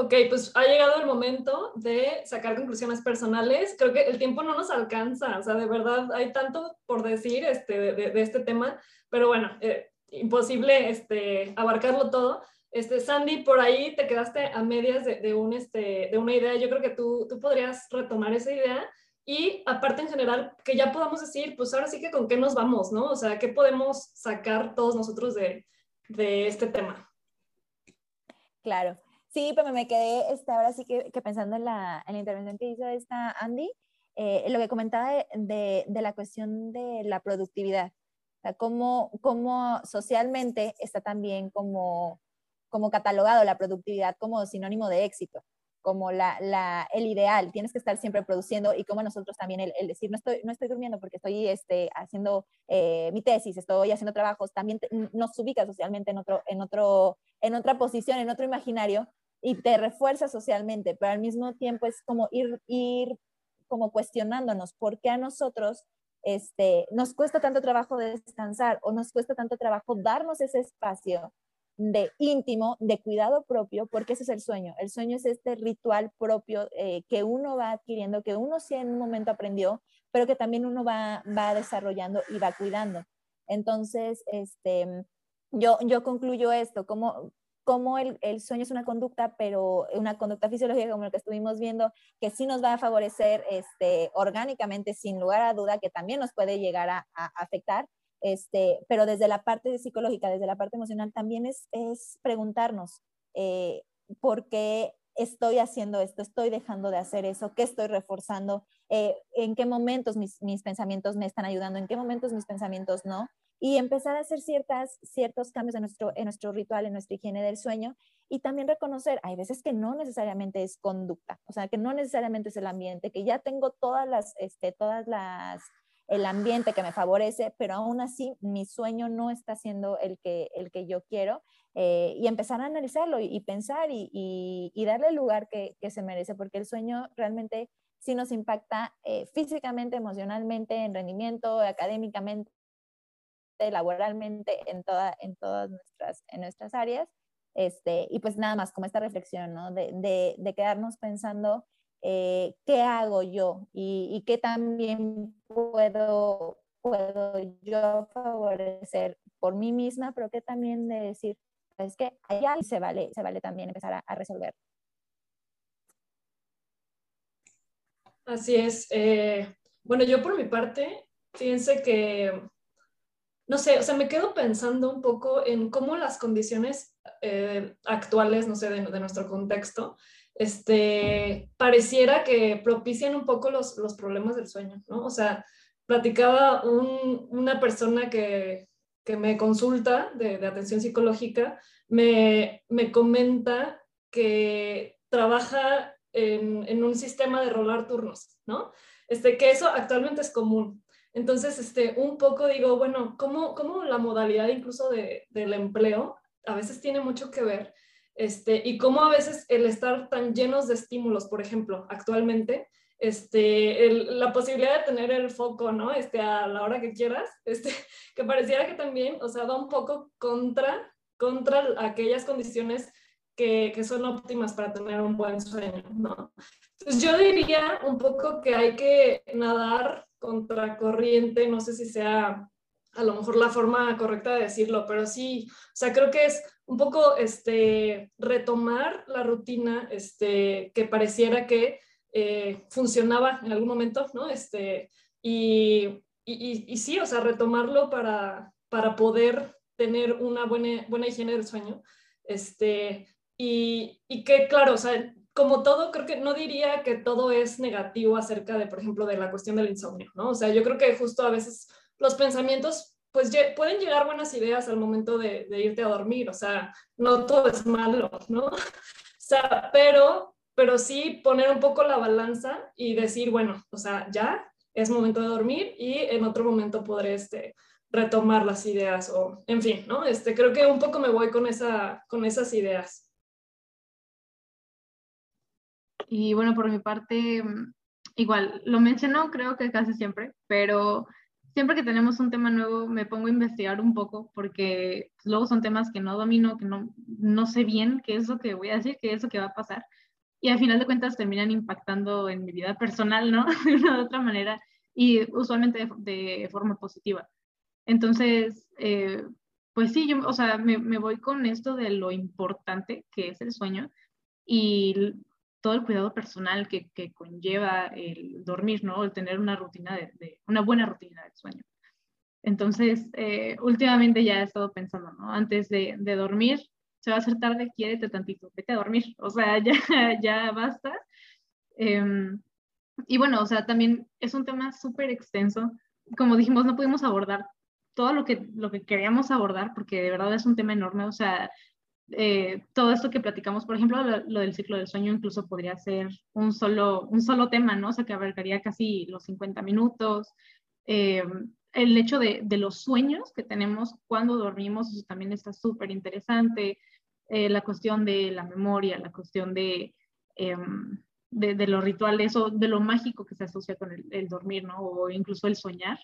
Ok, pues ha llegado el momento de sacar conclusiones personales. Creo que el tiempo no nos alcanza, o sea, de verdad hay tanto por decir este, de, de este tema, pero bueno, eh, imposible este, abarcarlo todo. Este, Sandy, por ahí te quedaste a medias de, un, este, de una idea. Yo creo que tú, tú podrías retomar esa idea y aparte en general que ya podamos decir, pues ahora sí que con qué nos vamos, ¿no? O sea, ¿qué podemos sacar todos nosotros de, de este tema? Claro. Sí, pero me quedé este, ahora sí que, que pensando en la, en la, intervención que hizo esta Andy, eh, lo que comentaba de, de, la cuestión de la productividad. O sea, cómo, cómo socialmente está también como como catalogado la productividad como sinónimo de éxito, como la, el ideal, tienes que estar siempre produciendo y como nosotros también el, decir, no estoy, no estoy durmiendo porque estoy este, haciendo eh, mi tesis, estoy haciendo trabajos, también nos ubica socialmente en, otro, en, otro, en otra posición, en otro imaginario y te refuerza socialmente, pero al mismo tiempo es como ir, ir como cuestionándonos por qué a nosotros este, nos cuesta tanto trabajo descansar o nos cuesta tanto trabajo darnos ese espacio de íntimo, de cuidado propio, porque ese es el sueño. El sueño es este ritual propio eh, que uno va adquiriendo, que uno sí en un momento aprendió, pero que también uno va, va desarrollando y va cuidando. Entonces, este, yo, yo concluyo esto, como, como el, el, sueño es una conducta, pero una conducta fisiológica como lo que estuvimos viendo, que sí nos va a favorecer este, orgánicamente, sin lugar a duda, que también nos puede llegar a afectar, este, pero desde la parte psicológica, desde la parte emocional, también es, es preguntarnos eh, por qué estoy haciendo esto, estoy dejando de hacer eso, qué estoy reforzando, eh, en qué momentos mis, pensamientos me están ayudando, en qué momentos mis pensamientos no, y empezar a hacer ciertas, ciertos cambios en nuestro, en nuestro ritual, en nuestra higiene del sueño, y también reconocer, hay veces que no necesariamente es conducta, o sea, que no necesariamente es el ambiente, que ya tengo todas las, este, todas las el ambiente que me favorece, pero aún así mi sueño no está siendo el que, el que yo quiero. Eh, y empezar a analizarlo y, pensar y, y, darle el lugar que, que, se merece, porque el sueño realmente sí nos impacta eh, físicamente, emocionalmente, en rendimiento, académicamente, laboralmente, en, toda, en todas nuestras, en nuestras áreas. Este, y pues nada más como esta reflexión, ¿no? De, de, de quedarnos pensando eh, qué hago yo y, qué también puedo, puedo yo favorecer por mí misma, pero que también de decir, es que allá se vale, se vale también empezar a, resolver. Así es. Eh, bueno, yo por mi parte, fíjense que, no sé, o sea, me quedo pensando un poco en cómo las condiciones eh, actuales, no sé, de, nuestro contexto, este, pareciera que propician un poco los, los problemas del sueño, ¿no? O sea, platicaba un, una persona que, que me consulta de, de atención psicológica, me, me, comenta que trabaja en, en, un sistema de rolar turnos, ¿no? Este, que eso actualmente es común. Entonces, este, un poco digo, bueno, ¿cómo, cómo la modalidad incluso de, del empleo a veces tiene mucho que ver? Este, y cómo a veces el estar tan llenos de estímulos, por ejemplo, actualmente, este, la posibilidad de tener el foco, ¿no? Este, a la hora que quieras, este, que pareciera que también, o sea, va un poco contra, contra aquellas condiciones que, son óptimas para tener un buen sueño. Entonces yo diría un poco que hay que nadar contra corriente, no sé si sea a lo mejor la forma correcta de decirlo, pero sí, o sea, creo que es un poco este, retomar la rutina este, que pareciera que eh, funcionaba en algún momento, ¿no? Este, y, y, y, sí, o sea, retomarlo para, para poder tener una buena, buena higiene del sueño. Este, y, y que, claro, o sea, como todo, creo que no diría que todo es negativo acerca de, por ejemplo, de la cuestión del insomnio, ¿no? O sea, yo creo que justo a veces los pensamientos, pues pueden llegar buenas ideas al momento de, de irte a dormir, o sea, no todo es malo, ¿no? O sea, pero pero sí poner un poco la balanza y decir, bueno, o sea, ya es momento de dormir y en otro momento podré este, retomar las ideas o, en fin, ¿no? Este, creo que un poco me voy con, esa, con esas ideas. Y bueno, por mi parte, igual, lo menciono creo que casi siempre, pero siempre que tenemos un tema nuevo me pongo a investigar un poco porque luego son temas que no domino, que no, no sé bien qué es lo que voy a decir, qué es lo que va a pasar y al final de cuentas terminan impactando en mi vida personal, ¿no? de una u otra manera y usualmente de, forma positiva. Entonces, eh, pues sí, yo, o sea, me, me, voy con esto de lo importante que es el sueño y todo el cuidado personal que, conlleva el dormir, ¿no? El tener una rutina de, una buena rutina del sueño. Entonces, eh, últimamente ya he estado pensando, ¿no? Antes de, de dormir, se va a hacer tarde, quiérete tantito, vete a dormir, o sea, ya, ya basta. Em, y bueno, o sea, también es un tema súper extenso. Como dijimos, no pudimos abordar todo lo que, lo que queríamos abordar, porque de verdad es un tema enorme, o sea, eh, todo esto que platicamos, por ejemplo, lo, del ciclo del sueño incluso podría ser un solo, un solo tema, ¿no? O sea, que abarcaría casi los 50 minutos. Em, el hecho de, de, los sueños que tenemos cuando dormimos, eso también está súper interesante. Eh, la cuestión de la memoria, la cuestión de, de, de, los rituales o de lo mágico que se asocia con el, dormir, ¿no? O incluso el soñar.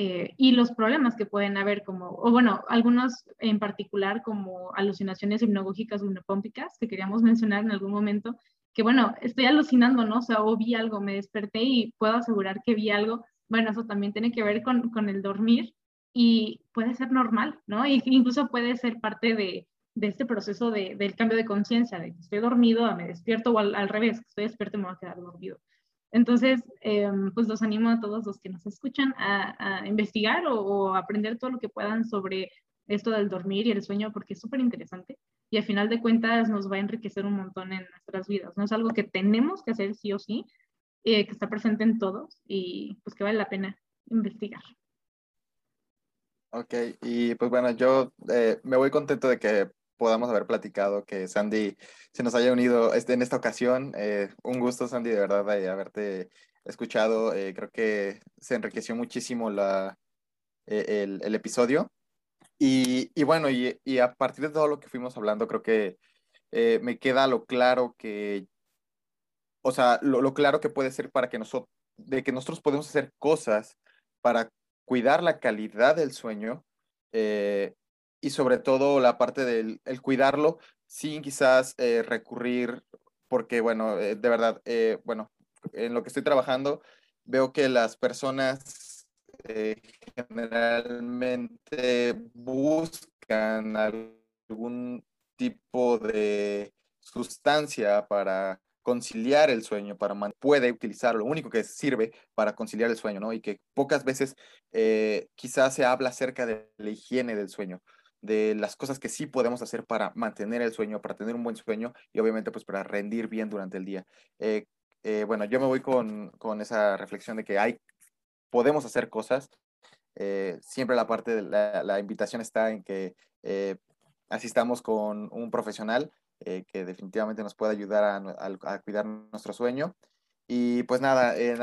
Eh, y los problemas que pueden haber, como, o bueno, algunos en particular como alucinaciones hipnagógicas o hipnopómpicas, que queríamos mencionar en algún momento, que bueno, estoy alucinando, ¿no? O sea, o vi algo, me desperté y puedo asegurar que vi algo. Bueno, eso también tiene que ver con, con el dormir y puede ser normal, ¿no? Y incluso puede ser parte de, de este proceso de, del cambio de conciencia, de que estoy dormido, me despierto o al, al, revés, que estoy despierto y me voy a quedar dormido. Entonces, eh, pues los animo a todos los que nos escuchan a, a investigar o, aprender todo lo que puedan sobre esto del dormir y el sueño, porque es súper interesante y al final de cuentas nos va a enriquecer un montón en nuestras vidas. No es algo que tenemos que hacer sí o sí, eh, que está presente en todos y pues que vale la pena investigar. Ok, y pues bueno, yo eh, me voy contento de que podamos haber platicado, que Sandy se nos haya unido este, en esta ocasión. Eh, un gusto, Sandy, de verdad, de haberte escuchado. Eh, creo que se enriqueció muchísimo la, eh, el, el, episodio. Y, y bueno, y, y, a partir de todo lo que fuimos hablando, creo que eh, me queda lo claro que, o sea, lo, lo claro que puede ser para que nosotros, de que nosotros podemos hacer cosas para cuidar la calidad del sueño, eh, y sobre todo la parte del el cuidarlo sin quizás eh, recurrir, porque bueno, eh, de verdad, eh, bueno, en lo que estoy trabajando, veo que las personas generalmente buscan algún tipo de sustancia para conciliar el sueño, para puede utilizar lo único que sirve para conciliar el sueño, ¿no? Y que pocas veces quizás se habla acerca de la higiene del sueño, de las cosas que sí podemos hacer para mantener el sueño, para tener un buen sueño y obviamente pues para rendir bien durante el día. Eh, eh, bueno, yo me voy con, con, esa reflexión de que hay, podemos hacer cosas. siempre la parte de la, invitación está en que asistamos con un profesional eh, que definitivamente nos puede ayudar a, cuidar nuestro sueño. Y pues nada, eh,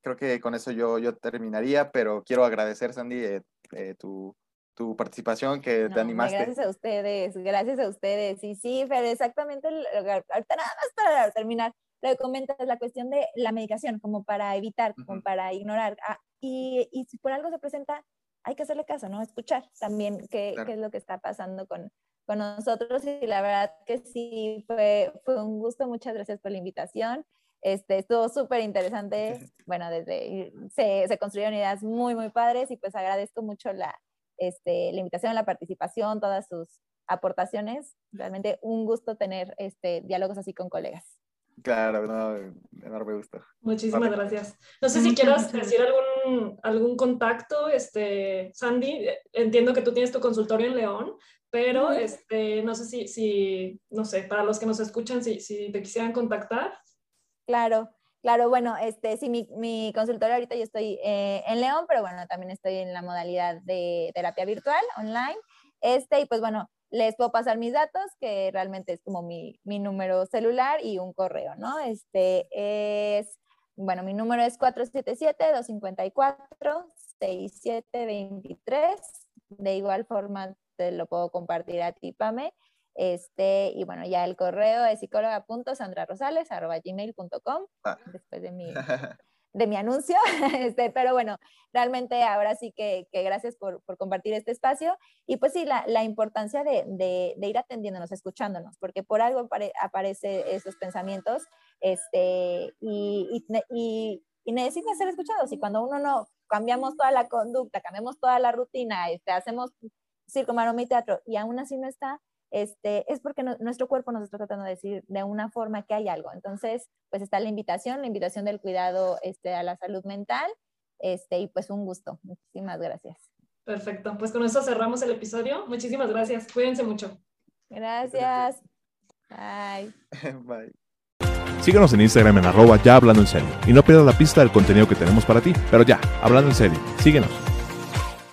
creo que con eso yo, yo terminaría, pero quiero agradecer, Sandy, eh, tu, tu, participación, que te animaste. Gracias a ustedes, gracias a ustedes. Y sí, pero exactamente, ahorita nada más para terminar, lo que comentas la cuestión de la medicación, como para evitar, como para ignorar. Ah, y, y si por algo se presenta, hay que hacerle caso, ¿no? Escuchar también qué, qué es lo que está pasando con, con nosotros y la verdad que sí, fue, fue un gusto. Muchas gracias por la invitación. Este, estuvo súper interesante. Bueno, desde se, se, construyeron ideas muy, muy padres y pues agradezco mucho la, este, la invitación, la participación, todas sus aportaciones. Realmente un gusto tener este, diálogos así con colegas. Claro, no, enorme gusto. Muchísimas gracias. No sé si quieras decir algún, algún contacto, este, Sandy. Entiendo que tú tienes tu consultorio en León, pero este, no sé si, si, no sé, para los que nos escuchan, si, si te quisieran contactar. Claro, claro, bueno, este, sí, mi, mi ahorita yo estoy eh, en León, pero bueno, también estoy en la modalidad de terapia virtual, online. Este, y pues bueno, les puedo pasar mis datos, que realmente es como mi, mi número celular y un correo, ¿no? Este es, bueno, mi número es 477-254-6723. De igual forma, lo puedo compartir a ti, Pame. Este, y bueno, ya el correo es psicóloga.sandrarosales.gmail.com ah. después de mi, de mi anuncio. Este, pero bueno, realmente ahora sí que, que gracias por, por, compartir este espacio. Y pues sí, la, la importancia de, de, de, ir atendiéndonos, escuchándonos, porque por algo aparecen aparece esos pensamientos este, y, y, y, necesitan ser escuchados. Y cuando uno no cambiamos toda la conducta, cambiamos toda la rutina, este, hacemos circo, maroma y teatro, y aún así no está, este, es porque nuestro cuerpo nos está tratando de decir de una forma que hay algo. Entonces, pues está la invitación, la invitación del cuidado este, a la salud mental, este, y pues un gusto. Muchísimas gracias. Perfecto, pues con eso cerramos el episodio. Muchísimas gracias. Cuídense mucho. Gracias. Bye. Bye. Síguenos en Instagram en arroba ya hablando en serio y no pierdas la pista del contenido que tenemos para ti. Pero ya, hablando en serio, síguenos.